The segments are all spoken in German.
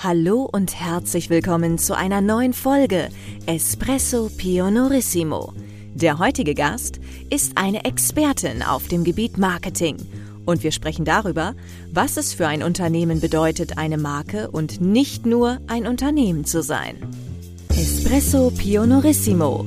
Hallo und herzlich willkommen zu einer neuen Folge Espresso Pionorissimo. Der heutige Gast ist eine Expertin auf dem Gebiet Marketing und wir sprechen darüber, was es für ein Unternehmen bedeutet, eine Marke und nicht nur ein Unternehmen zu sein. Espresso Pionorissimo.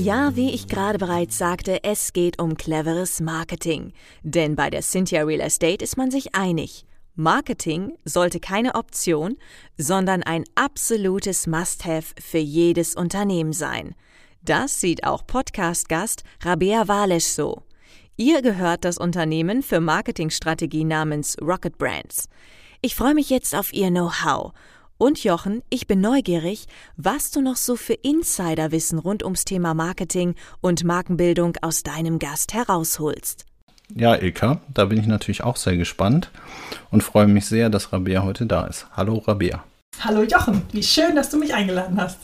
Ja, wie ich gerade bereits sagte, es geht um cleveres Marketing. Denn bei der Cynthia Real Estate ist man sich einig. Marketing sollte keine Option, sondern ein absolutes Must-Have für jedes Unternehmen sein. Das sieht auch Podcast-Gast Rabea Walesch so. Ihr gehört das Unternehmen für Marketingstrategie namens Rocket Brands. Ich freue mich jetzt auf Ihr Know-how. Und Jochen, ich bin neugierig, was du noch so für Insiderwissen rund ums Thema Marketing und Markenbildung aus deinem Gast herausholst. Ja, Ilka, da bin ich natürlich auch sehr gespannt und freue mich sehr, dass Rabea heute da ist. Hallo Rabea. Hallo Jochen, wie schön, dass du mich eingeladen hast.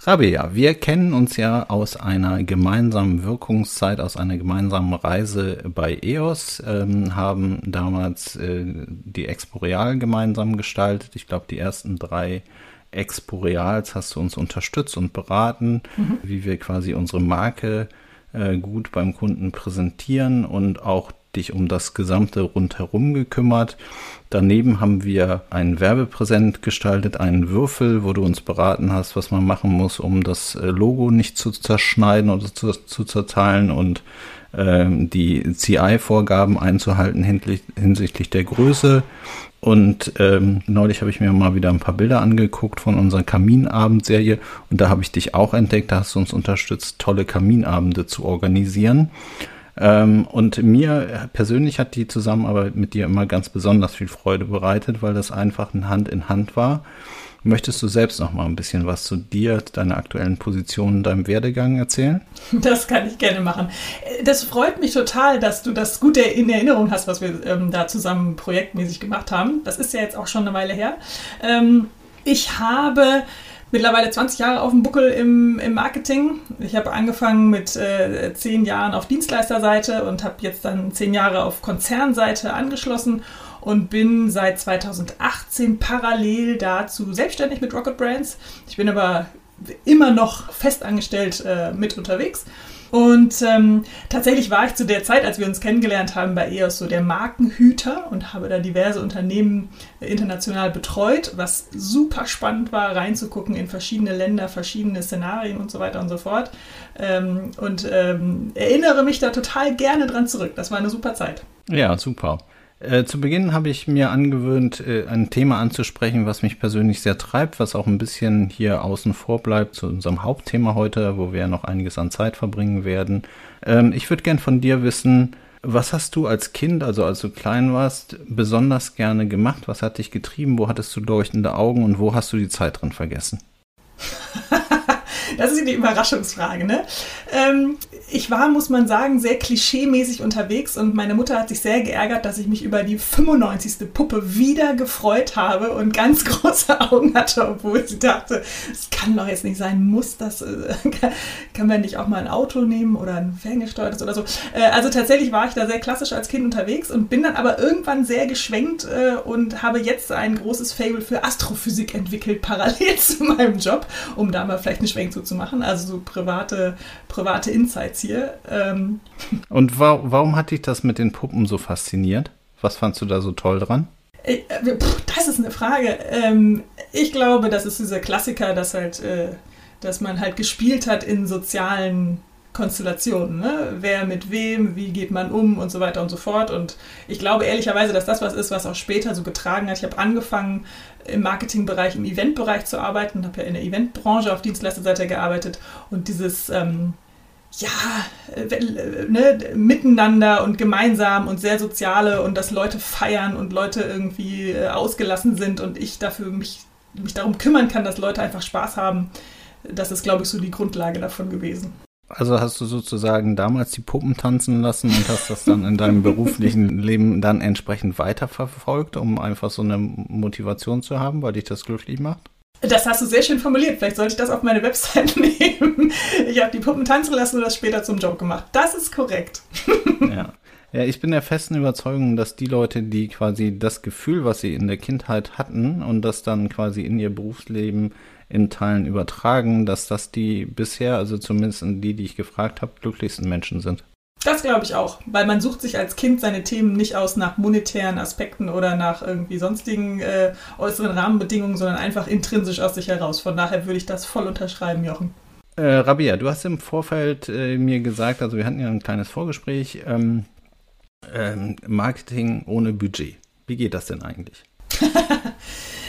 Rabea, wir kennen uns ja aus einer gemeinsamen Wirkungszeit, aus einer gemeinsamen Reise bei EOS, ähm, haben damals äh, die Exporeal gemeinsam gestaltet. Ich glaube, die ersten drei Exporeals hast du uns unterstützt und beraten, mhm. wie wir quasi unsere Marke äh, gut beim Kunden präsentieren und auch dich um das gesamte rundherum gekümmert. Daneben haben wir ein Werbepräsent gestaltet, einen Würfel, wo du uns beraten hast, was man machen muss, um das äh, Logo nicht zu zerschneiden oder zu, zu zerteilen und äh, die CI-Vorgaben einzuhalten hinsichtlich der Größe. Und ähm, neulich habe ich mir mal wieder ein paar Bilder angeguckt von unserer Kaminabendserie und da habe ich dich auch entdeckt, da hast du uns unterstützt, tolle Kaminabende zu organisieren. Ähm, und mir persönlich hat die Zusammenarbeit mit dir immer ganz besonders viel Freude bereitet, weil das einfach ein Hand in Hand war. Möchtest du selbst noch mal ein bisschen was zu dir, deiner aktuellen Position, deinem Werdegang erzählen? Das kann ich gerne machen. Das freut mich total, dass du das gut in Erinnerung hast, was wir ähm, da zusammen projektmäßig gemacht haben. Das ist ja jetzt auch schon eine Weile her. Ähm, ich habe mittlerweile 20 Jahre auf dem Buckel im, im Marketing. Ich habe angefangen mit äh, 10 Jahren auf Dienstleisterseite und habe jetzt dann 10 Jahre auf Konzernseite angeschlossen und bin seit 2018 parallel dazu selbstständig mit Rocket Brands. Ich bin aber immer noch festangestellt äh, mit unterwegs und ähm, tatsächlich war ich zu der Zeit, als wir uns kennengelernt haben, bei EOS so der Markenhüter und habe da diverse Unternehmen international betreut, was super spannend war, reinzugucken in verschiedene Länder, verschiedene Szenarien und so weiter und so fort. Ähm, und ähm, erinnere mich da total gerne dran zurück. Das war eine super Zeit. Ja, super. Äh, zu Beginn habe ich mir angewöhnt, äh, ein Thema anzusprechen, was mich persönlich sehr treibt, was auch ein bisschen hier außen vor bleibt zu unserem Hauptthema heute, wo wir ja noch einiges an Zeit verbringen werden. Ähm, ich würde gern von dir wissen, was hast du als Kind, also als du klein warst, besonders gerne gemacht? Was hat dich getrieben? Wo hattest du leuchtende Augen und wo hast du die Zeit drin vergessen? Das ist die Überraschungsfrage, ne? Ähm, ich war, muss man sagen, sehr klischeemäßig unterwegs und meine Mutter hat sich sehr geärgert, dass ich mich über die 95. Puppe wieder gefreut habe und ganz große Augen hatte, obwohl sie dachte, es kann doch jetzt nicht sein, muss das, äh, kann man nicht auch mal ein Auto nehmen oder ein ferngesteuertes oder so. Äh, also tatsächlich war ich da sehr klassisch als Kind unterwegs und bin dann aber irgendwann sehr geschwenkt äh, und habe jetzt ein großes Fable für Astrophysik entwickelt, parallel zu meinem Job, um da mal vielleicht einen Schwenk zu machen, also so private, private Insights hier. Ähm. Und wa warum hat dich das mit den Puppen so fasziniert? Was fandst du da so toll dran? Äh, das ist eine Frage. Ähm, ich glaube, das ist dieser Klassiker, dass halt, äh, dass man halt gespielt hat in sozialen Konstellationen. Ne? Wer mit wem, wie geht man um und so weiter und so fort. Und ich glaube ehrlicherweise, dass das was ist, was auch später so getragen hat. Ich habe angefangen im Marketingbereich, im Eventbereich zu arbeiten, habe ja in der Eventbranche auf Dienstleisterseite gearbeitet und dieses ähm, ja, äh, ne, miteinander und gemeinsam und sehr soziale und dass Leute feiern und Leute irgendwie äh, ausgelassen sind und ich dafür mich, mich darum kümmern kann, dass Leute einfach Spaß haben das ist, glaube ich, so die Grundlage davon gewesen. Also hast du sozusagen damals die Puppen tanzen lassen und hast das dann in deinem beruflichen Leben dann entsprechend weiterverfolgt, um einfach so eine Motivation zu haben, weil dich das glücklich macht? Das hast du sehr schön formuliert. Vielleicht sollte ich das auf meine Website nehmen. Ich habe die Puppen tanzen lassen und das später zum Joke gemacht. Das ist korrekt. Ja. Ja, ich bin der festen Überzeugung, dass die Leute, die quasi das Gefühl, was sie in der Kindheit hatten und das dann quasi in ihr Berufsleben in Teilen übertragen, dass das die bisher, also zumindest die, die ich gefragt habe, glücklichsten Menschen sind. Das glaube ich auch, weil man sucht sich als Kind seine Themen nicht aus nach monetären Aspekten oder nach irgendwie sonstigen äh, äußeren Rahmenbedingungen, sondern einfach intrinsisch aus sich heraus. Von daher würde ich das voll unterschreiben, Jochen. Äh, Rabia, du hast im Vorfeld äh, mir gesagt, also wir hatten ja ein kleines Vorgespräch, ähm, ähm, Marketing ohne Budget. Wie geht das denn eigentlich?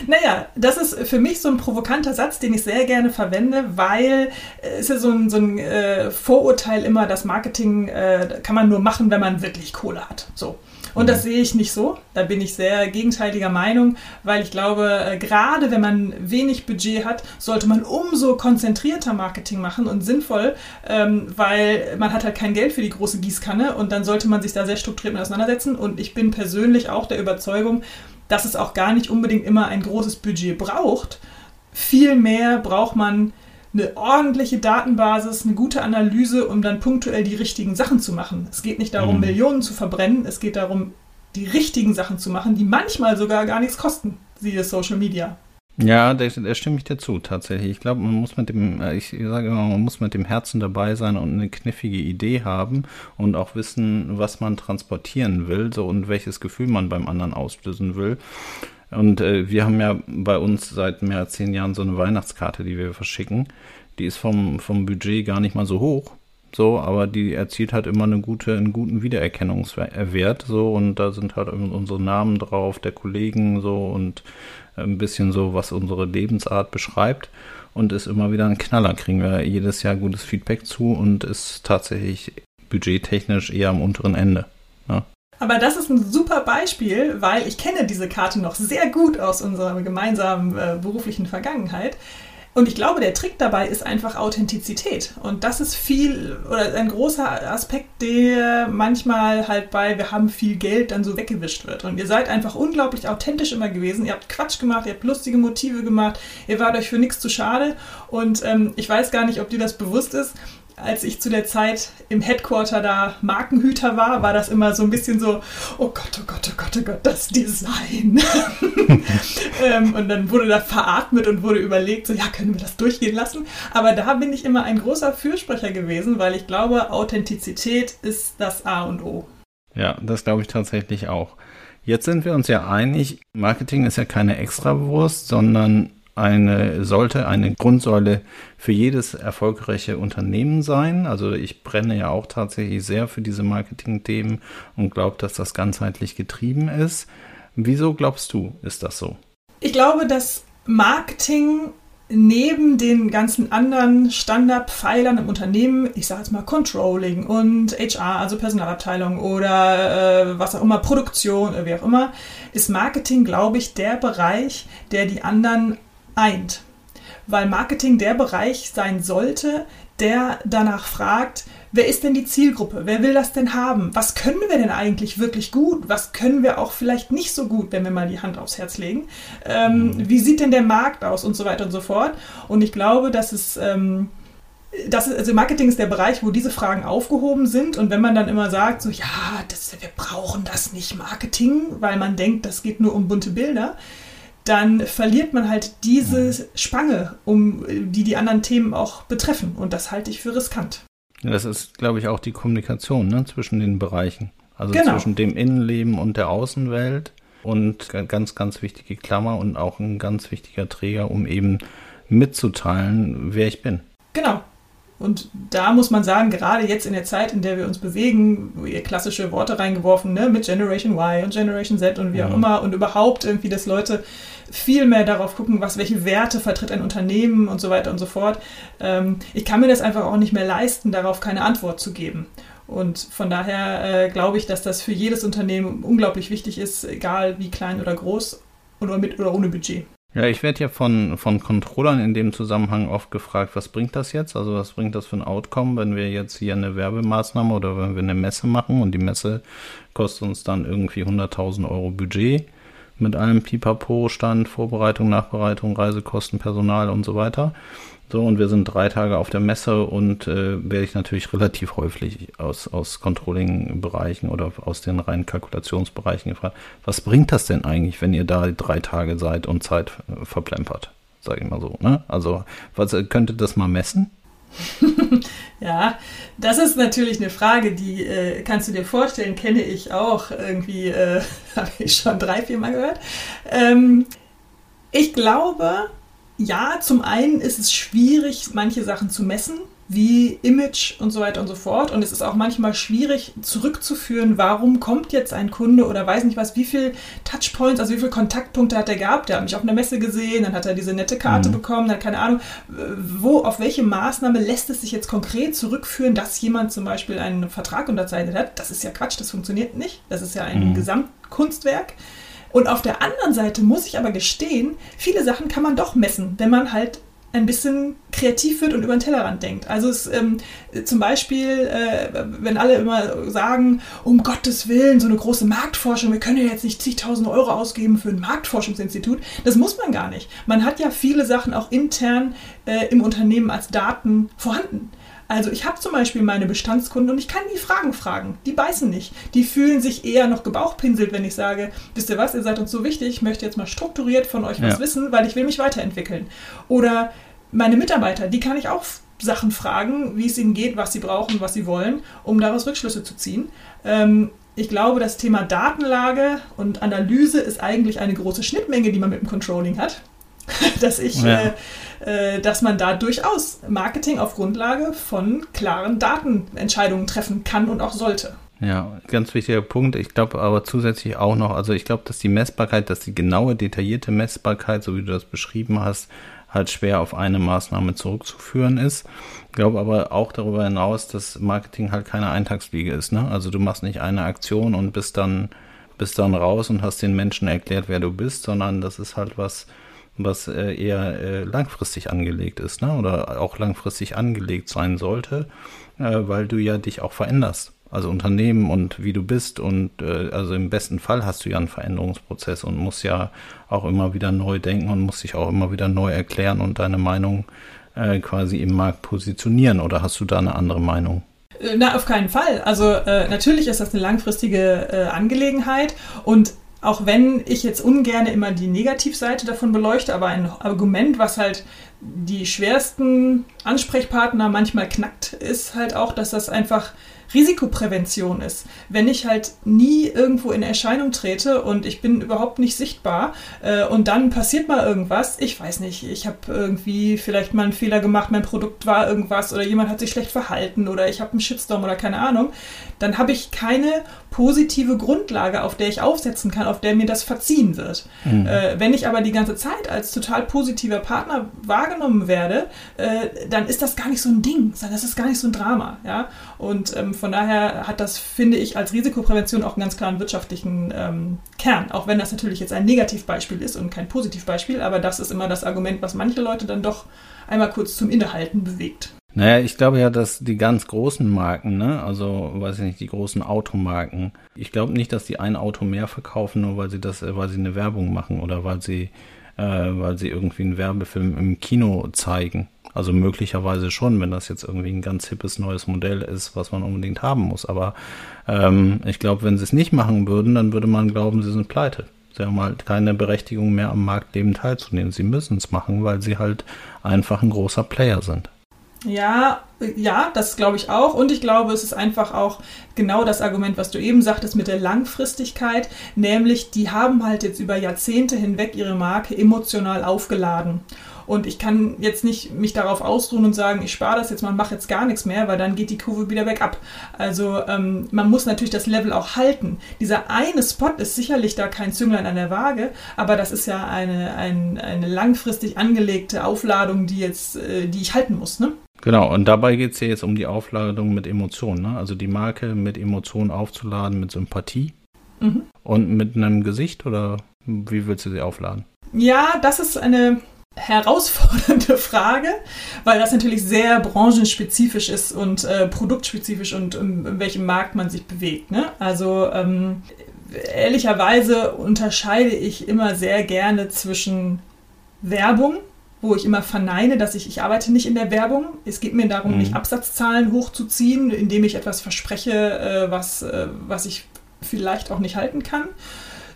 naja, das ist für mich so ein provokanter Satz, den ich sehr gerne verwende, weil es ist ja so ein, so ein äh, Vorurteil immer, dass Marketing äh, kann man nur machen, wenn man wirklich Kohle hat. So. Und das mhm. sehe ich nicht so. Da bin ich sehr gegenteiliger Meinung, weil ich glaube, äh, gerade wenn man wenig Budget hat, sollte man umso konzentrierter Marketing machen und sinnvoll, ähm, weil man hat halt kein Geld für die große Gießkanne und dann sollte man sich da sehr strukturiert mit auseinandersetzen. Und ich bin persönlich auch der Überzeugung, dass es auch gar nicht unbedingt immer ein großes Budget braucht. Vielmehr braucht man eine ordentliche Datenbasis, eine gute Analyse, um dann punktuell die richtigen Sachen zu machen. Es geht nicht darum, mhm. Millionen zu verbrennen, es geht darum, die richtigen Sachen zu machen, die manchmal sogar gar nichts kosten, siehe Social Media. Ja, da, da stimme ich dir zu, tatsächlich. Ich glaube, man muss mit dem, äh, ich sage immer, man muss mit dem Herzen dabei sein und eine knifflige Idee haben und auch wissen, was man transportieren will, so und welches Gefühl man beim anderen auslösen will. Und äh, wir haben ja bei uns seit mehr als zehn Jahren so eine Weihnachtskarte, die wir verschicken. Die ist vom, vom Budget gar nicht mal so hoch. So, aber die erzielt halt immer eine gute, einen guten Wiedererkennungswert, so, und da sind halt unsere Namen drauf, der Kollegen, so, und ein bisschen so, was unsere Lebensart beschreibt und ist immer wieder ein Knaller. Kriegen wir jedes Jahr gutes Feedback zu und ist tatsächlich budgettechnisch eher am unteren Ende. Ja. Aber das ist ein super Beispiel, weil ich kenne diese Karte noch sehr gut aus unserer gemeinsamen äh, beruflichen Vergangenheit. Und ich glaube, der Trick dabei ist einfach Authentizität. Und das ist viel oder ein großer Aspekt, der manchmal halt bei wir haben viel Geld dann so weggewischt wird. Und ihr seid einfach unglaublich authentisch immer gewesen. Ihr habt Quatsch gemacht, ihr habt lustige Motive gemacht, ihr wart euch für nichts zu schade. Und ähm, ich weiß gar nicht, ob dir das bewusst ist, als ich zu der Zeit im Headquarter da Markenhüter war, war das immer so ein bisschen so, oh Gott, oh Gott, oh Gott, oh Gott, das Design. ähm, und dann wurde da veratmet und wurde überlegt, so ja, können wir das durchgehen lassen? Aber da bin ich immer ein großer Fürsprecher gewesen, weil ich glaube, Authentizität ist das A und O. Ja, das glaube ich tatsächlich auch. Jetzt sind wir uns ja einig, Marketing ist ja keine Extrawurst, sondern eine, sollte eine Grundsäule für jedes erfolgreiche Unternehmen sein. Also ich brenne ja auch tatsächlich sehr für diese Marketing-Themen und glaube, dass das ganzheitlich getrieben ist. Wieso glaubst du, ist das so? Ich glaube, dass Marketing neben den ganzen anderen Standardpfeilern im Unternehmen, ich sage jetzt mal Controlling und HR, also Personalabteilung oder äh, was auch immer, Produktion, wie auch immer, ist Marketing, glaube ich, der Bereich, der die anderen eint. Weil Marketing der Bereich sein sollte, der danach fragt, wer ist denn die Zielgruppe? Wer will das denn haben? Was können wir denn eigentlich wirklich gut? Was können wir auch vielleicht nicht so gut, wenn wir mal die Hand aufs Herz legen? Ähm, mhm. wie sieht denn der Markt aus und so weiter und so fort? Und ich glaube, dass es. Ähm, das ist, also Marketing ist der Bereich, wo diese Fragen aufgehoben sind. Und wenn man dann immer sagt, so, ja, das, wir brauchen das nicht Marketing, weil man denkt, das geht nur um bunte Bilder, dann verliert man halt diese Spange, um die die anderen Themen auch betreffen. Und das halte ich für riskant. Das ist, glaube ich, auch die Kommunikation ne, zwischen den Bereichen. Also genau. zwischen dem Innenleben und der Außenwelt. Und ganz, ganz wichtige Klammer und auch ein ganz wichtiger Träger, um eben mitzuteilen, wer ich bin. Genau. Und da muss man sagen, gerade jetzt in der Zeit, in der wir uns bewegen, wo ihr klassische Worte reingeworfen, ne, mit Generation Y und Generation Z und wie auch immer und überhaupt irgendwie, dass Leute viel mehr darauf gucken, was, welche Werte vertritt ein Unternehmen und so weiter und so fort. Ähm, ich kann mir das einfach auch nicht mehr leisten, darauf keine Antwort zu geben. Und von daher äh, glaube ich, dass das für jedes Unternehmen unglaublich wichtig ist, egal wie klein oder groß oder mit oder ohne Budget. Ja, ich werde ja von, von Controllern in dem Zusammenhang oft gefragt, was bringt das jetzt? Also was bringt das für ein Outcome, wenn wir jetzt hier eine Werbemaßnahme oder wenn wir eine Messe machen und die Messe kostet uns dann irgendwie 100.000 Euro Budget mit allem Pipapo, Stand, Vorbereitung, Nachbereitung, Reisekosten, Personal und so weiter. So, und wir sind drei Tage auf der Messe und äh, werde ich natürlich relativ häufig aus, aus Controlling-Bereichen oder aus den reinen Kalkulationsbereichen gefragt, was bringt das denn eigentlich, wenn ihr da drei Tage seid und Zeit äh, verplempert? Sage ich mal so. Ne? Also, was äh, könnte das mal messen? ja, das ist natürlich eine Frage, die äh, kannst du dir vorstellen, kenne ich auch irgendwie, äh, habe ich schon drei, vier Mal gehört. Ähm, ich glaube, ja, zum einen ist es schwierig, manche Sachen zu messen, wie Image und so weiter und so fort. Und es ist auch manchmal schwierig zurückzuführen, warum kommt jetzt ein Kunde oder weiß nicht was, wie viel Touchpoints, also wie viele Kontaktpunkte hat er gehabt. Der hat mich auf einer Messe gesehen, dann hat er diese nette Karte mhm. bekommen, dann keine Ahnung, wo, auf welche Maßnahme lässt es sich jetzt konkret zurückführen, dass jemand zum Beispiel einen Vertrag unterzeichnet hat. Das ist ja Quatsch, das funktioniert nicht. Das ist ja ein mhm. Gesamtkunstwerk. Und auf der anderen Seite muss ich aber gestehen, viele Sachen kann man doch messen, wenn man halt ein bisschen kreativ wird und über den Tellerrand denkt. Also es, ähm, zum Beispiel, äh, wenn alle immer sagen, um Gottes Willen, so eine große Marktforschung, wir können ja jetzt nicht zigtausend Euro ausgeben für ein Marktforschungsinstitut. Das muss man gar nicht. Man hat ja viele Sachen auch intern äh, im Unternehmen als Daten vorhanden. Also ich habe zum Beispiel meine Bestandskunden und ich kann die Fragen fragen. Die beißen nicht. Die fühlen sich eher noch gebauchpinselt, wenn ich sage, wisst ihr was, ihr seid uns so wichtig, ich möchte jetzt mal strukturiert von euch was ja. wissen, weil ich will mich weiterentwickeln. Oder meine Mitarbeiter, die kann ich auch Sachen fragen, wie es ihnen geht, was sie brauchen, was sie wollen, um daraus Rückschlüsse zu ziehen. Ähm, ich glaube, das Thema Datenlage und Analyse ist eigentlich eine große Schnittmenge, die man mit dem Controlling hat. dass ich, ja. äh, äh, dass man da durchaus Marketing auf Grundlage von klaren Datenentscheidungen treffen kann und auch sollte. Ja, ganz wichtiger Punkt. Ich glaube aber zusätzlich auch noch, also ich glaube, dass die Messbarkeit, dass die genaue, detaillierte Messbarkeit, so wie du das beschrieben hast, halt schwer auf eine Maßnahme zurückzuführen ist. Ich glaube aber auch darüber hinaus, dass Marketing halt keine Eintagsfliege ist. Ne? Also du machst nicht eine Aktion und bist dann, bist dann raus und hast den Menschen erklärt, wer du bist, sondern das ist halt was, was äh, eher äh, langfristig angelegt ist, ne? Oder auch langfristig angelegt sein sollte, äh, weil du ja dich auch veränderst. Also Unternehmen und wie du bist und also im besten Fall hast du ja einen Veränderungsprozess und musst ja auch immer wieder neu denken und musst dich auch immer wieder neu erklären und deine Meinung quasi im Markt positionieren. Oder hast du da eine andere Meinung? Na, auf keinen Fall. Also äh, natürlich ist das eine langfristige äh, Angelegenheit und auch wenn ich jetzt ungern immer die Negativseite davon beleuchte, aber ein Argument, was halt die schwersten Ansprechpartner manchmal knackt, ist halt auch, dass das einfach Risikoprävention ist. Wenn ich halt nie irgendwo in Erscheinung trete und ich bin überhaupt nicht sichtbar äh, und dann passiert mal irgendwas, ich weiß nicht, ich habe irgendwie vielleicht mal einen Fehler gemacht, mein Produkt war irgendwas oder jemand hat sich schlecht verhalten oder ich habe einen Shitstorm oder keine Ahnung, dann habe ich keine positive Grundlage, auf der ich aufsetzen kann, auf der mir das verziehen wird. Mhm. Äh, wenn ich aber die ganze Zeit als total positiver Partner wahrgenommen werde, äh, dann ist das gar nicht so ein Ding, das ist gar nicht so ein Drama. Ja? Und ähm, von daher hat das, finde ich, als Risikoprävention auch einen ganz klaren wirtschaftlichen ähm, Kern. Auch wenn das natürlich jetzt ein Negativbeispiel ist und kein Positivbeispiel, aber das ist immer das Argument, was manche Leute dann doch einmal kurz zum Innehalten bewegt. Naja, ich glaube ja, dass die ganz großen Marken, ne, also weiß ich nicht, die großen Automarken, ich glaube nicht, dass die ein Auto mehr verkaufen, nur weil sie das, weil sie eine Werbung machen oder weil sie, äh, weil sie irgendwie einen Werbefilm im Kino zeigen. Also möglicherweise schon, wenn das jetzt irgendwie ein ganz hippes neues Modell ist, was man unbedingt haben muss. Aber ähm, ich glaube, wenn sie es nicht machen würden, dann würde man glauben, sie sind pleite. Sie haben halt keine Berechtigung mehr am Marktleben teilzunehmen. Sie müssen es machen, weil sie halt einfach ein großer Player sind. Ja, ja, das glaube ich auch. Und ich glaube, es ist einfach auch genau das Argument, was du eben sagtest mit der Langfristigkeit, nämlich die haben halt jetzt über Jahrzehnte hinweg ihre Marke emotional aufgeladen. Und ich kann jetzt nicht mich darauf ausruhen und sagen, ich spare das jetzt mal, mache jetzt gar nichts mehr, weil dann geht die Kurve wieder weg ab. Also ähm, man muss natürlich das Level auch halten. Dieser eine Spot ist sicherlich da kein Zünglein an der Waage, aber das ist ja eine, ein, eine langfristig angelegte Aufladung, die jetzt, äh, die ich halten muss. Ne? Genau, und dabei geht es ja jetzt um die Aufladung mit Emotionen. Ne? Also die Marke mit Emotionen aufzuladen, mit Sympathie mhm. und mit einem Gesicht oder wie willst du sie aufladen? Ja, das ist eine herausfordernde Frage, weil das natürlich sehr branchenspezifisch ist und äh, produktspezifisch und in, in, welchem Markt man sich bewegt. Ne? Also ähm, ehrlicherweise unterscheide ich immer sehr gerne zwischen Werbung, wo ich immer verneine, dass ich, ich arbeite nicht in der Werbung. Es geht mir darum, mhm. nicht Absatzzahlen hochzuziehen, indem ich etwas verspreche, äh, was, äh, was ich vielleicht auch nicht halten kann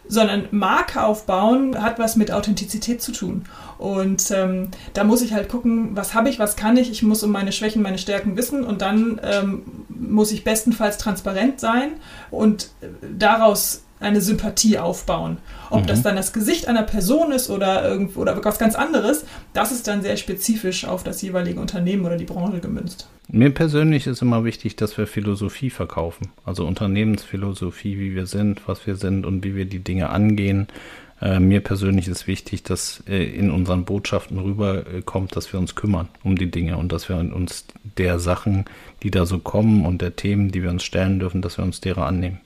sondern Marke aufbauen hat was mit Authentizität zu tun. Und ähm, da muss ich halt gucken, was habe ich, was kann ich. Ich muss um meine Schwächen, meine Stärken wissen und dann ähm, muss ich bestenfalls transparent sein und daraus eine Sympathie aufbauen. Ob mhm. das dann das Gesicht einer Person ist oder irgendwo oder was ganz anderes, das ist dann sehr spezifisch auf das jeweilige Unternehmen oder die Branche gemünzt. Mir persönlich ist immer wichtig, dass wir Philosophie verkaufen. Also Unternehmensphilosophie, wie wir sind, was wir sind und wie wir die Dinge angehen. Äh, mir persönlich ist wichtig, dass äh, in unseren Botschaften rüberkommt, dass wir uns kümmern um die Dinge und dass wir uns der Sachen, die da so kommen und der Themen, die wir uns stellen dürfen, dass wir uns derer annehmen.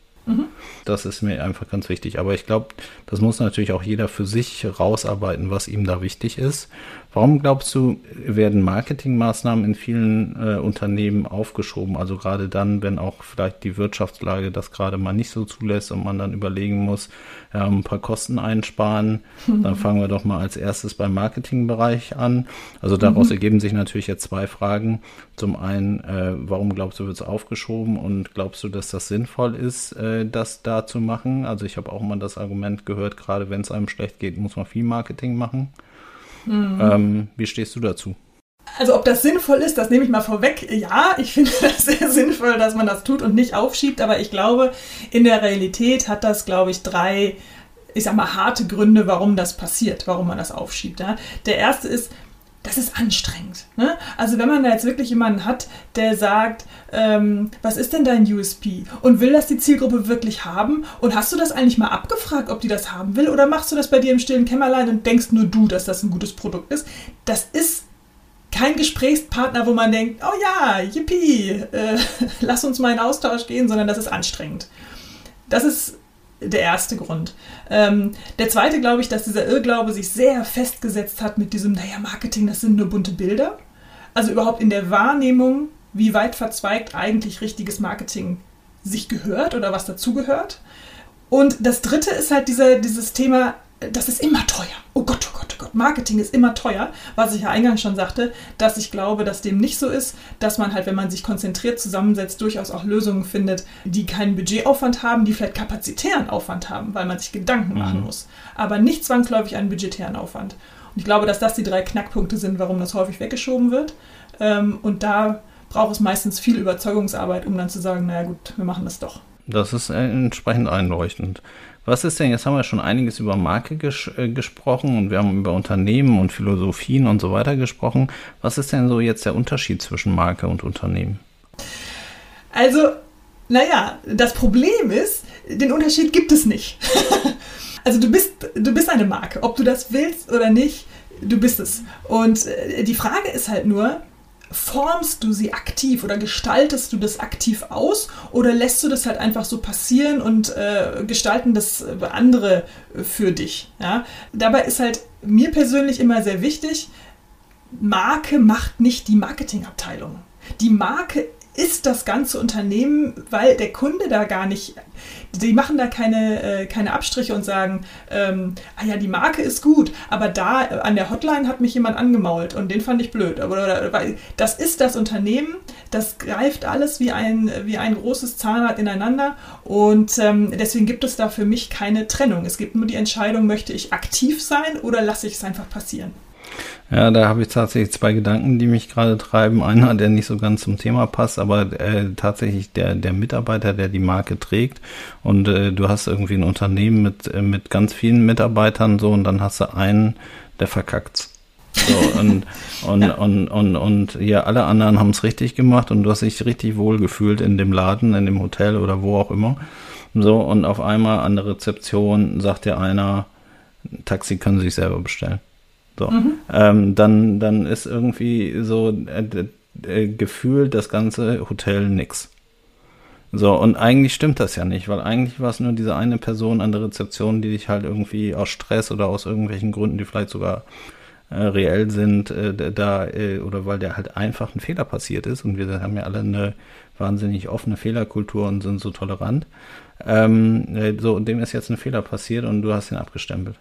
Das ist mir einfach ganz wichtig. Aber ich glaube, das muss natürlich auch jeder für sich rausarbeiten, was ihm da wichtig ist. Warum glaubst du, werden Marketingmaßnahmen in vielen äh, Unternehmen aufgeschoben? Also gerade dann, wenn auch vielleicht die Wirtschaftslage das gerade mal nicht so zulässt und man dann überlegen muss, ja, ein paar Kosten einsparen, mhm. dann fangen wir doch mal als erstes beim Marketingbereich an. Also daraus mhm. ergeben sich natürlich jetzt zwei Fragen. Zum einen, äh, warum glaubst du, wird es aufgeschoben und glaubst du, dass das sinnvoll ist, äh, das da zu machen? Also ich habe auch mal das Argument gehört, gerade wenn es einem schlecht geht, muss man viel Marketing machen. Mhm. Ähm, wie stehst du dazu? Also ob das sinnvoll ist, das nehme ich mal vorweg. Ja, ich finde das sehr sinnvoll, dass man das tut und nicht aufschiebt, aber ich glaube, in der Realität hat das, glaube ich, drei, ich sag mal, harte Gründe, warum das passiert, warum man das aufschiebt. Ja? Der erste ist, das ist anstrengend. Ne? Also wenn man da jetzt wirklich jemanden hat, der sagt, ähm, was ist denn dein USP und will das die Zielgruppe wirklich haben und hast du das eigentlich mal abgefragt, ob die das haben will oder machst du das bei dir im stillen Kämmerlein und denkst nur du, dass das ein gutes Produkt ist? Das ist kein Gesprächspartner, wo man denkt, oh ja, yippie, äh, lass uns mal in Austausch gehen, sondern das ist anstrengend. Das ist der erste Grund. Ähm, der zweite, glaube ich, dass dieser Irrglaube sich sehr festgesetzt hat mit diesem, naja, Marketing, das sind nur bunte Bilder. Also überhaupt in der Wahrnehmung, wie weit verzweigt eigentlich richtiges Marketing sich gehört oder was dazugehört. Und das dritte ist halt dieser, dieses Thema, das ist immer teuer. Oh Gott, oh Gott, Gott, Marketing ist immer teuer, was ich ja eingangs schon sagte, dass ich glaube, dass dem nicht so ist, dass man halt, wenn man sich konzentriert zusammensetzt, durchaus auch Lösungen findet, die keinen Budgetaufwand haben, die vielleicht kapazitären Aufwand haben, weil man sich Gedanken mhm. machen muss, aber nicht zwangsläufig einen budgetären Aufwand. Und ich glaube, dass das die drei Knackpunkte sind, warum das häufig weggeschoben wird. Ähm, und da braucht es meistens viel Überzeugungsarbeit, um dann zu sagen, naja gut, wir machen das doch. Das ist entsprechend einleuchtend. Was ist denn, jetzt haben wir schon einiges über Marke ges äh, gesprochen und wir haben über Unternehmen und Philosophien und so weiter gesprochen. Was ist denn so jetzt der Unterschied zwischen Marke und Unternehmen? Also, naja, das Problem ist, den Unterschied gibt es nicht. also du bist, du bist eine Marke, ob du das willst oder nicht, du bist es. Und äh, die Frage ist halt nur, formst du sie aktiv oder gestaltest du das aktiv aus oder lässt du das halt einfach so passieren und äh, gestalten das andere für dich? Ja? Dabei ist halt mir persönlich immer sehr wichtig, Marke macht nicht die Marketingabteilung. Die Marke ist das ganze Unternehmen, weil der Kunde da gar nicht, die machen da keine, äh, keine Abstriche und sagen, ähm, ah ja, die Marke ist gut, aber da äh, an der Hotline hat mich jemand angemault und den fand ich blöd. Aber das ist das Unternehmen, das greift alles wie ein, wie ein großes Zahnrad ineinander und ähm, deswegen gibt es da für mich keine Trennung. Es gibt nur die Entscheidung, möchte ich aktiv sein oder lasse ich es einfach passieren. Ja, da habe ich tatsächlich zwei Gedanken, die mich gerade treiben. Einer, der nicht so ganz zum Thema passt, aber äh, tatsächlich der, der Mitarbeiter, der die Marke trägt. Und äh, du hast irgendwie ein Unternehmen mit, äh, mit ganz vielen Mitarbeitern so und dann hast du einen, der verkackt. So, und, und, ja. und, und, und, und ja, alle anderen haben es richtig gemacht und du hast dich richtig wohl gefühlt in dem Laden, in dem Hotel oder wo auch immer. So, und auf einmal an der Rezeption sagt dir einer, Taxi können Sie sich selber bestellen. So. Mhm. Ähm, dann, dann ist irgendwie so äh, äh, gefühlt das ganze Hotel nix. So, und eigentlich stimmt das ja nicht, weil eigentlich war es nur diese eine Person an der Rezeption, die dich halt irgendwie aus Stress oder aus irgendwelchen Gründen, die vielleicht sogar äh, reell sind, äh, da, äh, oder weil der halt einfach ein Fehler passiert ist und wir haben ja alle eine wahnsinnig offene Fehlerkultur und sind so tolerant. Ähm, äh, so, und dem ist jetzt ein Fehler passiert und du hast ihn abgestempelt.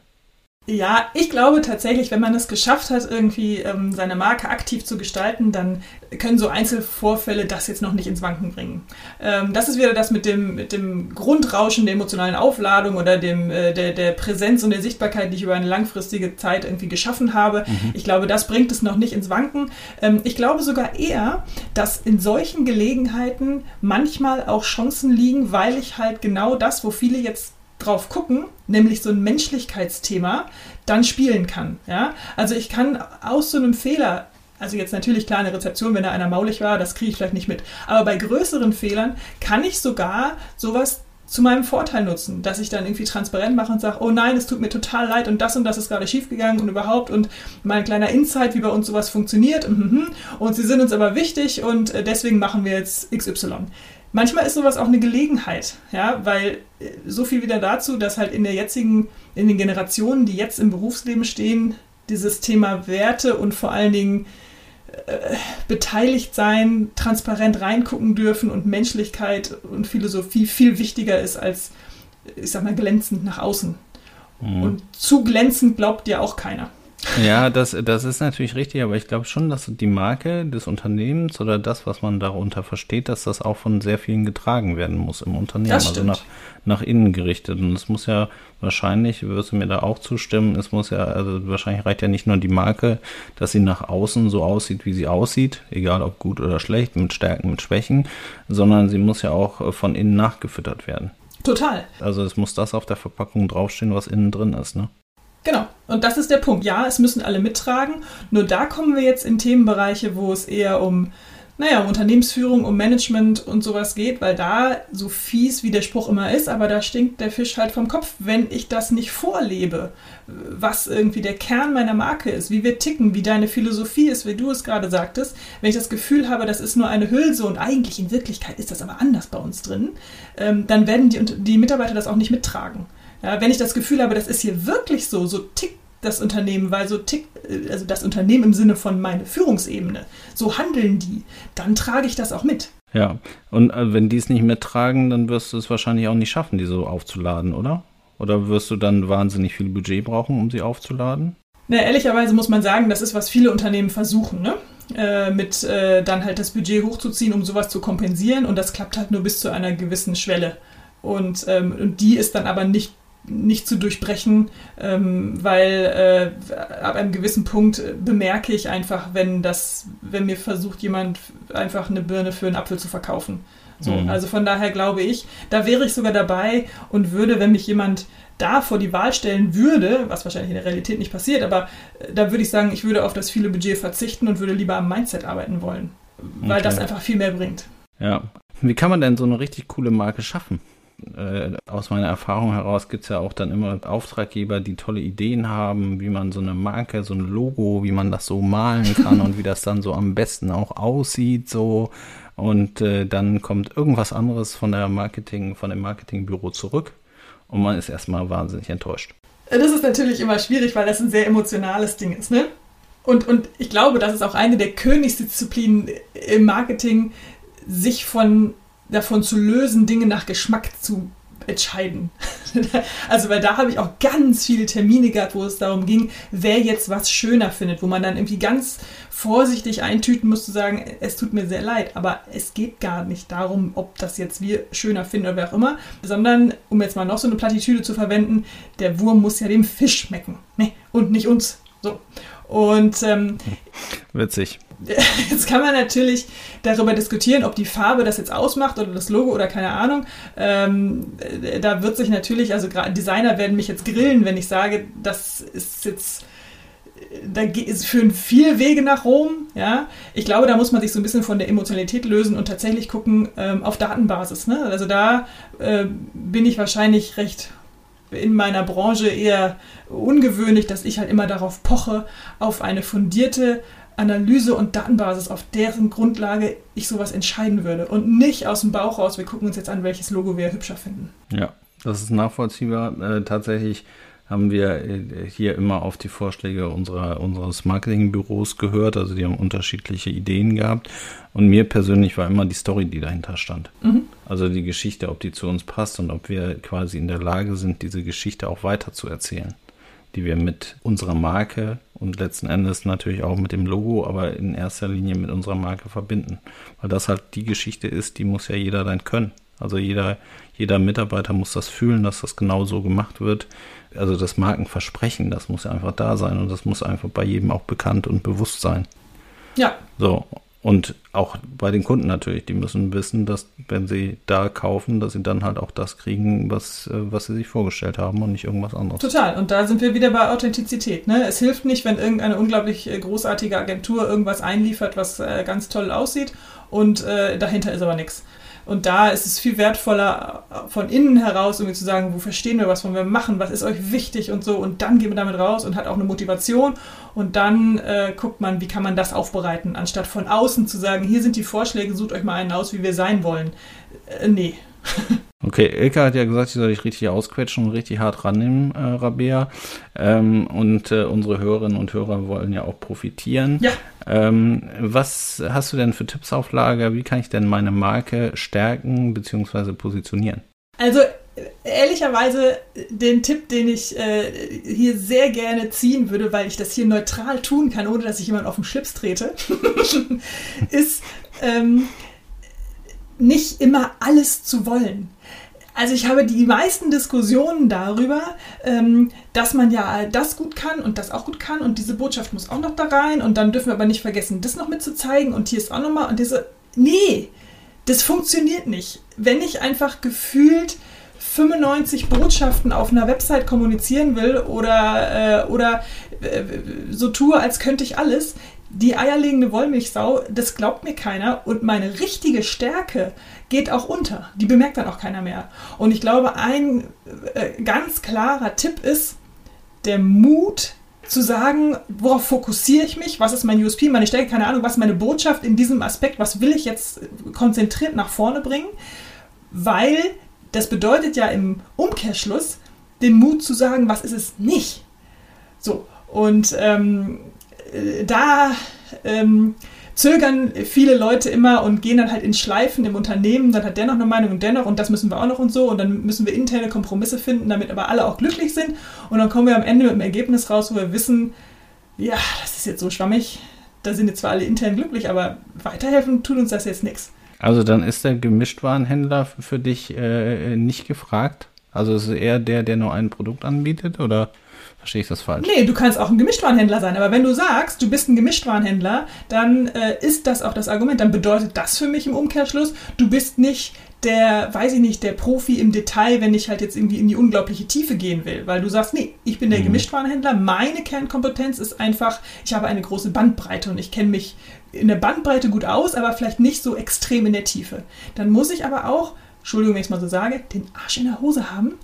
Ja, ich glaube tatsächlich, wenn man es geschafft hat, irgendwie ähm, seine Marke aktiv zu gestalten, dann können so Einzelvorfälle das jetzt noch nicht ins Wanken bringen. Ähm, das ist wieder das mit dem, mit dem Grundrauschen der emotionalen Aufladung oder dem, äh, der, der Präsenz und der Sichtbarkeit, die ich über eine langfristige Zeit irgendwie geschaffen habe. Mhm. Ich glaube, das bringt es noch nicht ins Wanken. Ähm, ich glaube sogar eher, dass in solchen Gelegenheiten manchmal auch Chancen liegen, weil ich halt genau das, wo viele jetzt drauf gucken, nämlich so ein Menschlichkeitsthema, dann spielen kann. Ja? Also ich kann aus so einem Fehler, also jetzt natürlich klar eine Rezeption, wenn da einer maulig war, das kriege ich vielleicht nicht mit, aber bei größeren Fehlern kann ich sogar sowas zu meinem Vorteil nutzen, dass ich dann irgendwie transparent mache und sage, oh nein, es tut mir total leid und das und das ist gerade schiefgegangen und überhaupt und mein kleiner Insight, wie bei uns sowas funktioniert und, mhm, mhm. und sie sind uns aber wichtig und äh, deswegen machen wir jetzt XY. Manchmal ist sowas auch eine Gelegenheit, ja, weil äh, so viel wieder dazu, dass halt in der jetzigen, in den Generationen, die jetzt im Berufsleben stehen, dieses Thema Werte und vor allen Dingen äh, beteiligt sein, transparent reingucken dürfen und Menschlichkeit und Philosophie viel wichtiger ist als, ich sag mal, glänzend nach außen. Mhm. Und zu glänzend glaubt dir auch keiner. Ja, das, das ist natürlich richtig, aber ich glaube schon, dass die Marke des Unternehmens oder das, was man darunter versteht, dass das auch von sehr vielen getragen werden muss im Unternehmen. also nach, nach innen gerichtet. Und es muss ja wahrscheinlich, wirst du mir da auch zustimmen, es muss ja, also wahrscheinlich reicht ja nicht nur die Marke, dass sie nach außen so aussieht, wie sie aussieht, egal ob gut oder schlecht, mit Stärken, mit Schwächen, sondern sie muss ja auch von innen nachgefüttert werden. Total. Also es muss das auf der Verpackung draufstehen, was innen drin ist, ne? Genau. Und das ist der Punkt. Ja, es müssen alle mittragen. Nur da kommen wir jetzt in Themenbereiche, wo es eher um, naja, um Unternehmensführung, um Management und sowas geht, weil da, so fies wie der Spruch immer ist, aber da stinkt der Fisch halt vom Kopf, wenn ich das nicht vorlebe, was irgendwie der Kern meiner Marke ist, wie wir ticken, wie deine Philosophie ist, wie du es gerade sagtest. Wenn ich das Gefühl habe, das ist nur eine Hülse und eigentlich in Wirklichkeit ist das aber anders bei uns drin, ähm, dann werden die, die Mitarbeiter das auch nicht mittragen. Ja, wenn ich das Gefühl habe, das ist hier wirklich so, so tickt das Unternehmen, weil so tickt, äh, also das Unternehmen im Sinne von meine Führungsebene, so handeln die, dann trage ich das auch mit. Ja, und äh, wenn die es nicht mittragen, dann wirst du es wahrscheinlich auch nicht schaffen, die so aufzuladen, oder? Oder wirst du dann wahnsinnig viel Budget brauchen, um sie aufzuladen? Na, ehrlicherweise muss man sagen, das ist, was viele Unternehmen versuchen, ne? Äh, mit äh, dann halt das Budget hochzuziehen, um sowas zu kompensieren. Und das klappt halt nur bis zu einer gewissen Schwelle. Und, ähm, und die ist dann aber nicht nicht zu durchbrechen, ähm, weil äh, ab einem gewissen Punkt bemerke ich einfach, wenn das, wenn mir versucht jemand einfach eine Birne für einen Apfel zu verkaufen. So, mhm. Also von daher glaube ich, da wäre ich sogar dabei und würde, wenn mich jemand da vor die Wahl stellen würde, was wahrscheinlich in der Realität nicht passiert, aber äh, da würde ich sagen, ich würde auf das viele Budget verzichten und würde lieber am Mindset arbeiten wollen, weil okay. das einfach viel mehr bringt. Ja. Wie kann man denn so eine richtig coole Marke schaffen? Äh, aus meiner Erfahrung heraus gibt es ja auch dann immer Auftraggeber, die tolle Ideen haben, wie man so eine Marke, so ein Logo, wie man das so malen kann und wie das dann so am besten auch aussieht, so. Und äh, dann kommt irgendwas anderes von der Marketing, von dem Marketingbüro zurück und man ist erstmal wahnsinnig enttäuscht. Das ist natürlich immer schwierig, weil das ein sehr emotionales Ding ist, ne? Und, und ich glaube, das ist auch eine der Königsdisziplinen im Marketing, sich von davon zu lösen, Dinge nach Geschmack zu entscheiden. also, weil da habe ich auch ganz viele Termine gehabt, wo es darum ging, wer jetzt was schöner findet, wo man dann irgendwie ganz vorsichtig eintüten muss, zu sagen, es tut mir sehr leid, aber es geht gar nicht darum, ob das jetzt wir schöner finden oder wer auch immer, sondern, um jetzt mal noch so eine Plattitüde zu verwenden, der Wurm muss ja dem Fisch schmecken ne? und nicht uns. So. Und ähm, witzig. Jetzt kann man natürlich darüber diskutieren, ob die Farbe das jetzt ausmacht oder das Logo oder keine Ahnung. Ähm, da wird sich natürlich, also Designer werden mich jetzt grillen, wenn ich sage, das ist jetzt da führen viele Wege nach Rom. Ja, ich glaube, da muss man sich so ein bisschen von der Emotionalität lösen und tatsächlich gucken ähm, auf Datenbasis. Ne? Also da äh, bin ich wahrscheinlich recht in meiner Branche eher ungewöhnlich, dass ich halt immer darauf poche, auf eine fundierte Analyse und Datenbasis, auf deren Grundlage ich sowas entscheiden würde und nicht aus dem Bauch raus, wir gucken uns jetzt an, welches Logo wir hübscher finden. Ja, das ist nachvollziehbar. Äh, tatsächlich haben wir äh, hier immer auf die Vorschläge unserer, unseres Marketingbüros gehört. Also die haben unterschiedliche Ideen gehabt. Und mir persönlich war immer die Story, die dahinter stand. Mhm. Also die Geschichte, ob die zu uns passt und ob wir quasi in der Lage sind, diese Geschichte auch weiter zu erzählen. Die wir mit unserer Marke und letzten Endes natürlich auch mit dem Logo, aber in erster Linie mit unserer Marke verbinden. Weil das halt die Geschichte ist, die muss ja jeder dann können. Also jeder, jeder Mitarbeiter muss das fühlen, dass das genau so gemacht wird. Also das Markenversprechen, das muss ja einfach da sein und das muss einfach bei jedem auch bekannt und bewusst sein. Ja. So. Und auch bei den Kunden natürlich, die müssen wissen, dass wenn sie da kaufen, dass sie dann halt auch das kriegen, was, äh, was sie sich vorgestellt haben und nicht irgendwas anderes. Total. Und da sind wir wieder bei Authentizität. Ne? Es hilft nicht, wenn irgendeine unglaublich äh, großartige Agentur irgendwas einliefert, was äh, ganz toll aussieht und äh, dahinter ist aber nichts. Und da ist es viel wertvoller, von innen heraus irgendwie zu sagen, wo verstehen wir was, wollen wir machen, was ist euch wichtig und so. Und dann gehen wir damit raus und hat auch eine Motivation. Und dann äh, guckt man, wie kann man das aufbereiten, anstatt von außen zu sagen, hier sind die Vorschläge, sucht euch mal einen aus, wie wir sein wollen. Äh, nee. Okay, Ilka hat ja gesagt, ich soll dich richtig ausquetschen und richtig hart rannehmen, äh, Rabea. Ähm, und äh, unsere Hörerinnen und Hörer wollen ja auch profitieren. Ja. Ähm, was hast du denn für Tipps auf Lager? Wie kann ich denn meine Marke stärken bzw. positionieren? Also ehrlicherweise den Tipp, den ich äh, hier sehr gerne ziehen würde, weil ich das hier neutral tun kann, ohne dass ich jemand auf den Schlips trete, ist ähm, nicht immer alles zu wollen. Also ich habe die meisten Diskussionen darüber, ähm, dass man ja das gut kann und das auch gut kann und diese Botschaft muss auch noch da rein und dann dürfen wir aber nicht vergessen, das noch mitzuzeigen und hier ist auch nochmal und diese, nee, das funktioniert nicht. Wenn ich einfach gefühlt 95 Botschaften auf einer Website kommunizieren will oder, äh, oder äh, so tue, als könnte ich alles, die eierlegende Wollmilchsau, das glaubt mir keiner und meine richtige Stärke geht auch unter. Die bemerkt dann auch keiner mehr. Und ich glaube, ein äh, ganz klarer Tipp ist der Mut zu sagen, worauf fokussiere ich mich, was ist mein USP, meine Stärke, keine Ahnung, was ist meine Botschaft in diesem Aspekt, was will ich jetzt konzentriert nach vorne bringen, weil das bedeutet ja im Umkehrschluss den Mut zu sagen, was ist es nicht. So, und ähm, äh, da ähm, zögern viele Leute immer und gehen dann halt in Schleifen im Unternehmen, dann hat der noch eine Meinung und dennoch und das müssen wir auch noch und so und dann müssen wir interne Kompromisse finden, damit aber alle auch glücklich sind und dann kommen wir am Ende mit einem Ergebnis raus, wo wir wissen, ja, das ist jetzt so schwammig, da sind jetzt zwar alle intern glücklich, aber weiterhelfen tut uns das jetzt nichts. Also dann ist der Gemischtwarenhändler für dich äh, nicht gefragt? Also ist es eher der, der nur ein Produkt anbietet oder? Verstehe ich das falsch? Nee, du kannst auch ein Gemischtwarenhändler sein. Aber wenn du sagst, du bist ein Gemischtwarenhändler, dann äh, ist das auch das Argument. Dann bedeutet das für mich im Umkehrschluss, du bist nicht der, weiß ich nicht, der Profi im Detail, wenn ich halt jetzt irgendwie in die unglaubliche Tiefe gehen will. Weil du sagst, nee, ich bin der mhm. Gemischtwarenhändler. Meine Kernkompetenz ist einfach, ich habe eine große Bandbreite und ich kenne mich in der Bandbreite gut aus, aber vielleicht nicht so extrem in der Tiefe. Dann muss ich aber auch, Entschuldigung, wenn ich es mal so sage, den Arsch in der Hose haben,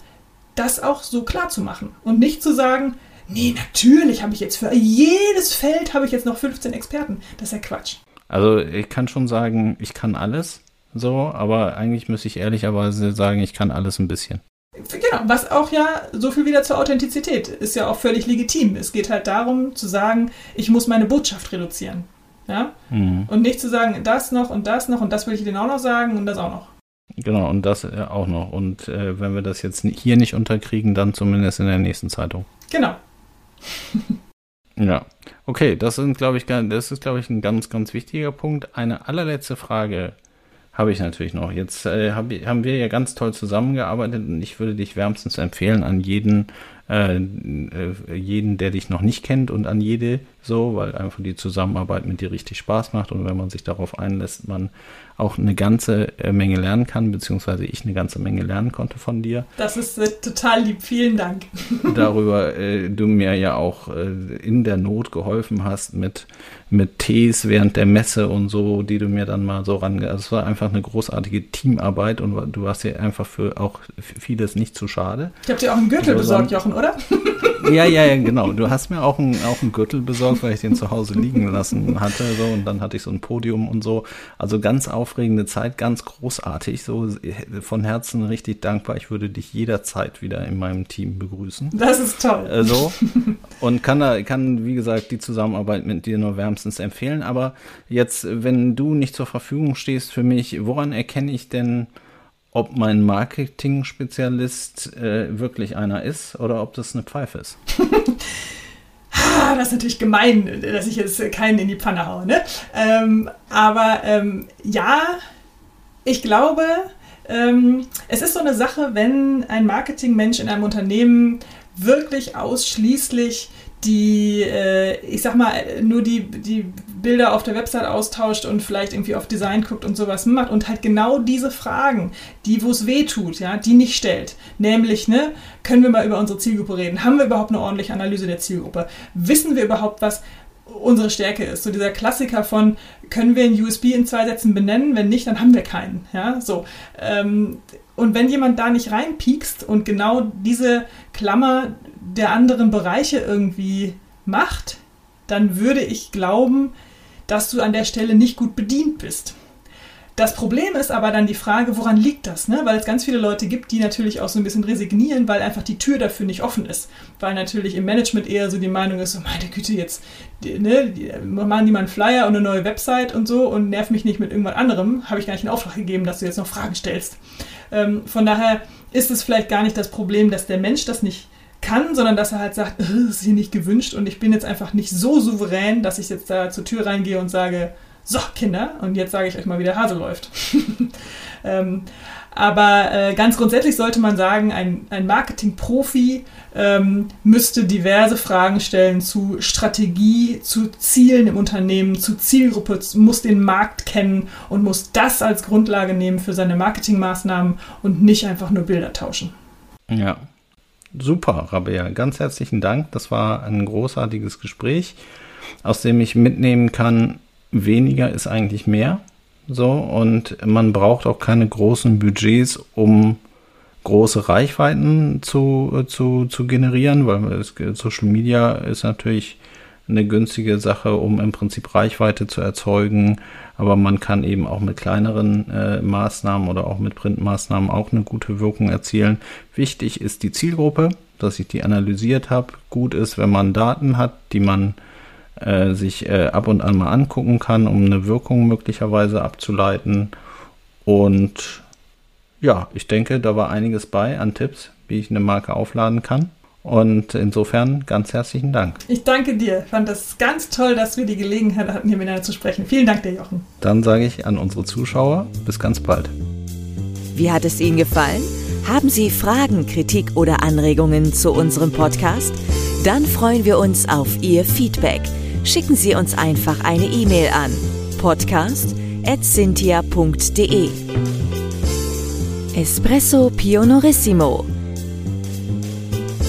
das auch so klar zu machen und nicht zu sagen, nee, natürlich habe ich jetzt für jedes Feld habe ich jetzt noch 15 Experten. Das ist ja Quatsch. Also ich kann schon sagen, ich kann alles so, aber eigentlich müsste ich ehrlicherweise sagen, ich kann alles ein bisschen. Genau, was auch ja so viel wieder zur Authentizität ist ja auch völlig legitim. Es geht halt darum zu sagen, ich muss meine Botschaft reduzieren. Ja? Mhm. Und nicht zu sagen, das noch und das noch und das will ich denen auch noch sagen und das auch noch. Genau, und das äh, auch noch. Und äh, wenn wir das jetzt hier nicht unterkriegen, dann zumindest in der nächsten Zeitung. Genau. ja. Okay, das sind, glaube ich, das ist, glaube ich, ein ganz, ganz wichtiger Punkt. Eine allerletzte Frage habe ich natürlich noch. Jetzt äh, hab, haben wir ja ganz toll zusammengearbeitet und ich würde dich wärmstens empfehlen an jeden, äh, äh, jeden, der dich noch nicht kennt und an jede so, weil einfach die Zusammenarbeit mit dir richtig Spaß macht und wenn man sich darauf einlässt, man auch eine ganze äh, Menge lernen kann, beziehungsweise ich eine ganze Menge lernen konnte von dir. Das ist äh, total lieb, vielen Dank. Darüber äh, du mir ja auch äh, in der Not geholfen hast mit, mit Tees während der Messe und so, die du mir dann mal so ran. Also es war einfach eine großartige Teamarbeit und du warst ja einfach für auch vieles nicht zu schade. Ich habe dir auch einen Gürtel also, besorgt, Jochen. Jochen, oder? ja, ja, ja, genau. Du hast mir auch einen, auch einen Gürtel besorgt, weil ich den zu Hause liegen lassen hatte. So, und dann hatte ich so ein Podium und so. Also ganz aufregende Zeit, ganz großartig. So von Herzen richtig dankbar. Ich würde dich jederzeit wieder in meinem Team begrüßen. Das ist toll. Äh, so. Und kann da, kann, wie gesagt, die Zusammenarbeit mit dir nur wärmstens empfehlen. Aber jetzt, wenn du nicht zur Verfügung stehst für mich, woran erkenne ich denn, ob mein Marketing-Spezialist äh, wirklich einer ist oder ob das eine Pfeife ist. Ah, das ist natürlich gemein, dass ich jetzt keinen in die Pfanne haue. Ne? Ähm, aber ähm, ja, ich glaube, ähm, es ist so eine Sache, wenn ein Marketingmensch in einem Unternehmen wirklich ausschließlich die, äh, ich sag mal, nur die, die Bilder auf der Website austauscht und vielleicht irgendwie auf Design guckt und sowas macht und halt genau diese Fragen, die, wo es weh tut, ja, die nicht stellt. Nämlich, ne, können wir mal über unsere Zielgruppe reden? Haben wir überhaupt eine ordentliche Analyse der Zielgruppe? Wissen wir überhaupt, was unsere Stärke ist? So dieser Klassiker von, können wir einen USB in zwei Sätzen benennen? Wenn nicht, dann haben wir keinen, ja, so. Ähm, und wenn jemand da nicht reinpiekst und genau diese Klammer der anderen Bereiche irgendwie macht, dann würde ich glauben, dass du an der Stelle nicht gut bedient bist. Das Problem ist aber dann die Frage, woran liegt das? Ne? Weil es ganz viele Leute gibt, die natürlich auch so ein bisschen resignieren, weil einfach die Tür dafür nicht offen ist. Weil natürlich im Management eher so die Meinung ist, so meine Güte, jetzt ne, machen die mal einen Flyer und eine neue Website und so und nerv mich nicht mit irgendwas anderem. Habe ich gar nicht in Auftrag gegeben, dass du jetzt noch Fragen stellst. Ähm, von daher ist es vielleicht gar nicht das Problem, dass der Mensch das nicht kann, sondern dass er halt sagt, das ist hier nicht gewünscht und ich bin jetzt einfach nicht so souverän, dass ich jetzt da zur Tür reingehe und sage, so Kinder, und jetzt sage ich euch mal, wie der Hase läuft. ähm, aber äh, ganz grundsätzlich sollte man sagen, ein, ein Marketing-Profi ähm, müsste diverse Fragen stellen zu Strategie, zu Zielen im Unternehmen, zu Zielgruppe, muss den Markt kennen und muss das als Grundlage nehmen für seine Marketingmaßnahmen und nicht einfach nur Bilder tauschen. Ja, Super, Rabea. Ganz herzlichen Dank. Das war ein großartiges Gespräch, aus dem ich mitnehmen kann, weniger ist eigentlich mehr. So, und man braucht auch keine großen Budgets, um große Reichweiten zu, zu, zu generieren, weil Social Media ist natürlich eine günstige Sache, um im Prinzip Reichweite zu erzeugen. Aber man kann eben auch mit kleineren äh, Maßnahmen oder auch mit Printmaßnahmen auch eine gute Wirkung erzielen. Wichtig ist die Zielgruppe, dass ich die analysiert habe. Gut ist, wenn man Daten hat, die man äh, sich äh, ab und an mal angucken kann, um eine Wirkung möglicherweise abzuleiten. Und ja, ich denke, da war einiges bei an Tipps, wie ich eine Marke aufladen kann. Und insofern ganz herzlichen Dank. Ich danke dir. Ich fand das ganz toll, dass wir die Gelegenheit hatten, hier miteinander zu sprechen. Vielen Dank dir, Jochen. Dann sage ich an unsere Zuschauer, bis ganz bald. Wie hat es Ihnen gefallen? Haben Sie Fragen, Kritik oder Anregungen zu unserem Podcast? Dann freuen wir uns auf Ihr Feedback. Schicken Sie uns einfach eine E-Mail an podcast.cynthia.de Espresso Pionorissimo